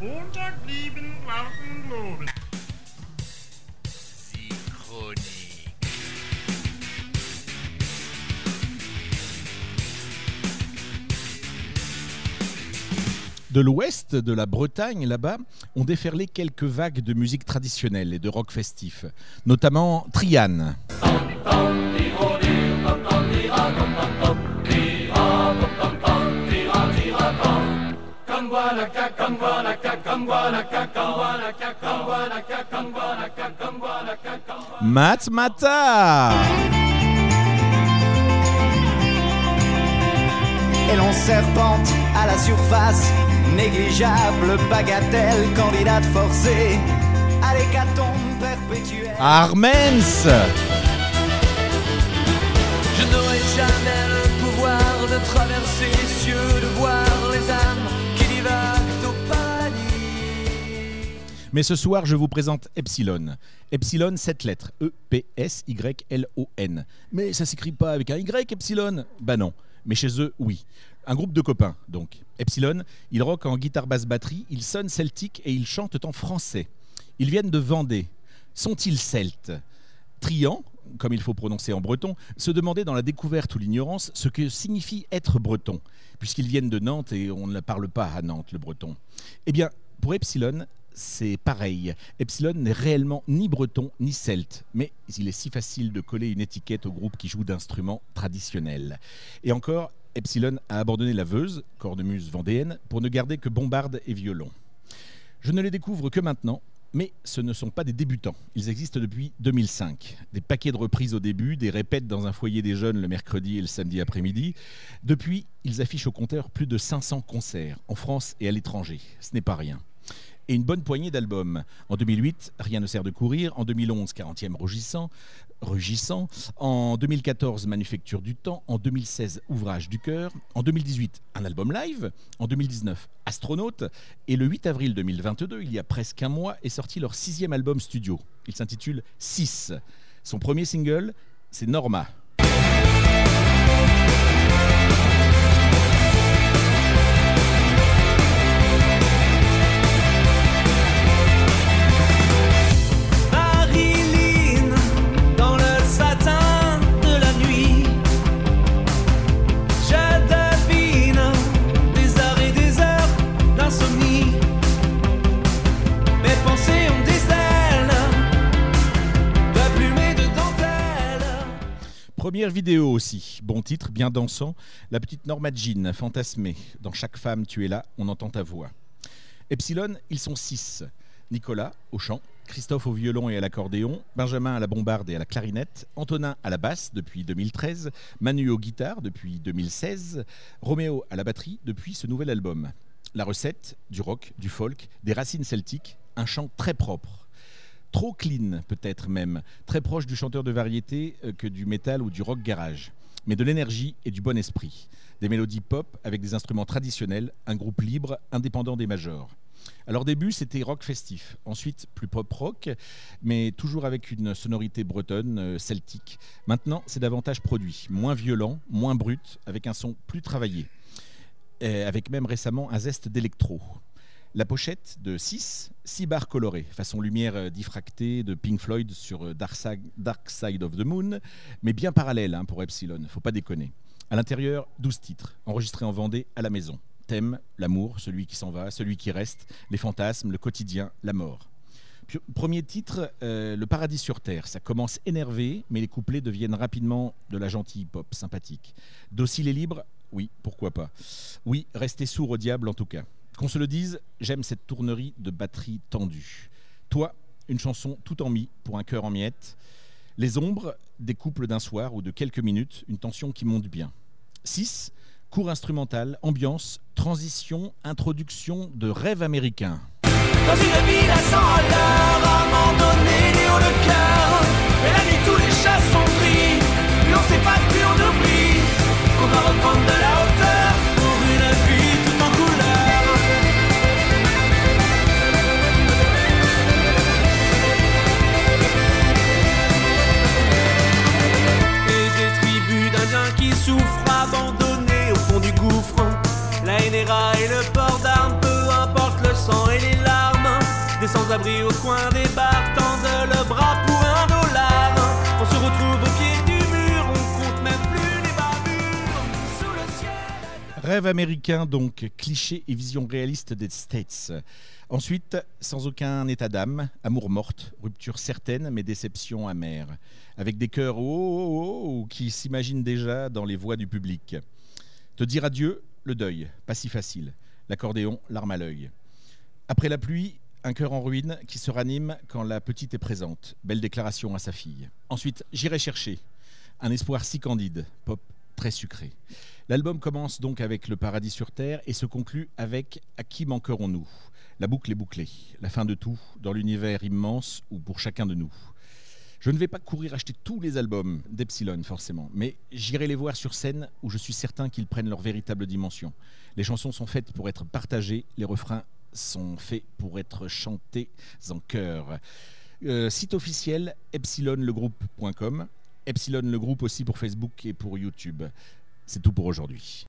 Unterblieben. De l'ouest de la Bretagne, là-bas, ont déferlé quelques vagues de musique traditionnelle et de rock festif, notamment Triane. Matmata Et l'on serpente à la surface, négligeable bagatelle, candidate forcée à l'hécatombe perpétuelle. Armens. Je n'aurai jamais le pouvoir de traverser les cieux, Mais ce soir, je vous présente Epsilon. Epsilon, 7 lettres. E-P-S-Y-L-O-N. Mais ça s'écrit pas avec un Y, Epsilon? Bah non. Mais chez eux, oui. Un groupe de copains, donc. Epsilon, ils rock en guitare basse batterie, ils sonnent celtiques et ils chantent en français. Ils viennent de Vendée. Sont-ils celtes? Trian, comme il faut prononcer en breton, se demandait dans la découverte ou l'ignorance ce que signifie être breton, puisqu'ils viennent de Nantes et on ne parle pas à Nantes le breton. Eh bien, pour Epsilon, c'est pareil. Epsilon n'est réellement ni breton ni celte, mais il est si facile de coller une étiquette au groupe qui joue d'instruments traditionnels. Et encore, Epsilon a abandonné la Veuse, cornemuse vendéenne, pour ne garder que bombarde et violon. Je ne les découvre que maintenant, mais ce ne sont pas des débutants. Ils existent depuis 2005. Des paquets de reprises au début, des répètes dans un foyer des jeunes le mercredi et le samedi après-midi. Depuis, ils affichent au compteur plus de 500 concerts, en France et à l'étranger. Ce n'est pas rien et une bonne poignée d'albums. En 2008, Rien ne sert de courir. En 2011, 40e rugissant. Rugissant. En 2014, Manufacture du temps. En 2016, Ouvrage du cœur. En 2018, un album live. En 2019, Astronaute. Et le 8 avril 2022, il y a presque un mois, est sorti leur sixième album studio. Il s'intitule 6. Son premier single, c'est Norma. Première vidéo aussi, bon titre, bien dansant. La petite Norma Jean, fantasmée. Dans chaque femme, tu es là, on entend ta voix. Epsilon, ils sont six. Nicolas au chant, Christophe au violon et à l'accordéon, Benjamin à la bombarde et à la clarinette, Antonin à la basse depuis 2013, Manu aux guitares depuis 2016, Roméo à la batterie depuis ce nouvel album. La recette, du rock, du folk, des racines celtiques, un chant très propre. Trop clean peut-être même, très proche du chanteur de variété euh, que du métal ou du rock garage, mais de l'énergie et du bon esprit. Des mélodies pop avec des instruments traditionnels, un groupe libre, indépendant des majors. À leur début, c'était rock festif. Ensuite, plus pop rock, mais toujours avec une sonorité bretonne, euh, celtique. Maintenant, c'est davantage produit, moins violent, moins brut, avec un son plus travaillé. Avec même récemment un zeste d'électro. La pochette de 6, 6 barres colorées, façon lumière euh, diffractée de Pink Floyd sur euh, Dark Side, of the Moon, mais bien parallèle hein, pour Epsilon, faut pas déconner. À l'intérieur, 12 titres, enregistrés en Vendée à la maison. Thème, l'amour, celui qui s'en va, celui qui reste, les fantasmes, le quotidien, la mort. Premier titre, euh, Le paradis sur terre. Ça commence énervé, mais les couplets deviennent rapidement de la gentille pop, sympathique. Docile et libre? Oui, pourquoi pas. Oui, restez sourd au diable en tout cas. Qu'on se le dise, j'aime cette tournerie de batterie tendue. Toi, une chanson tout en mi pour un cœur en miettes. Les ombres, des couples d'un soir ou de quelques minutes, une tension qui monte bien. 6. Cours instrumental, ambiance, transition, introduction de rêve américain. Dans une ville à 100 à l'heure, à un moment donné, les hauts le cœur. Et la nuit, tous les chats sont pris. Plus on Rêve américain donc, cliché et vision réaliste des States. Ensuite, sans aucun état d'âme, amour morte, rupture certaine mais déception amère, avec des cœurs oh, oh, oh, oh, qui s'imaginent déjà dans les voix du public. Te dire adieu, le deuil, pas si facile. L'accordéon, l'arme à l'œil. Après la pluie, un cœur en ruine qui se ranime quand la petite est présente. Belle déclaration à sa fille. Ensuite, j'irai chercher. Un espoir si candide, pop très sucré. L'album commence donc avec Le paradis sur terre et se conclut avec À qui manquerons-nous? La boucle est bouclée, la fin de tout, dans l'univers immense ou pour chacun de nous. Je ne vais pas courir acheter tous les albums d'Epsilon forcément, mais j'irai les voir sur scène où je suis certain qu'ils prennent leur véritable dimension. Les chansons sont faites pour être partagées, les refrains sont faits pour être chantés en chœur. Euh, site officiel epsilonlegroupe.com. Epsilon aussi pour Facebook et pour YouTube. C'est tout pour aujourd'hui.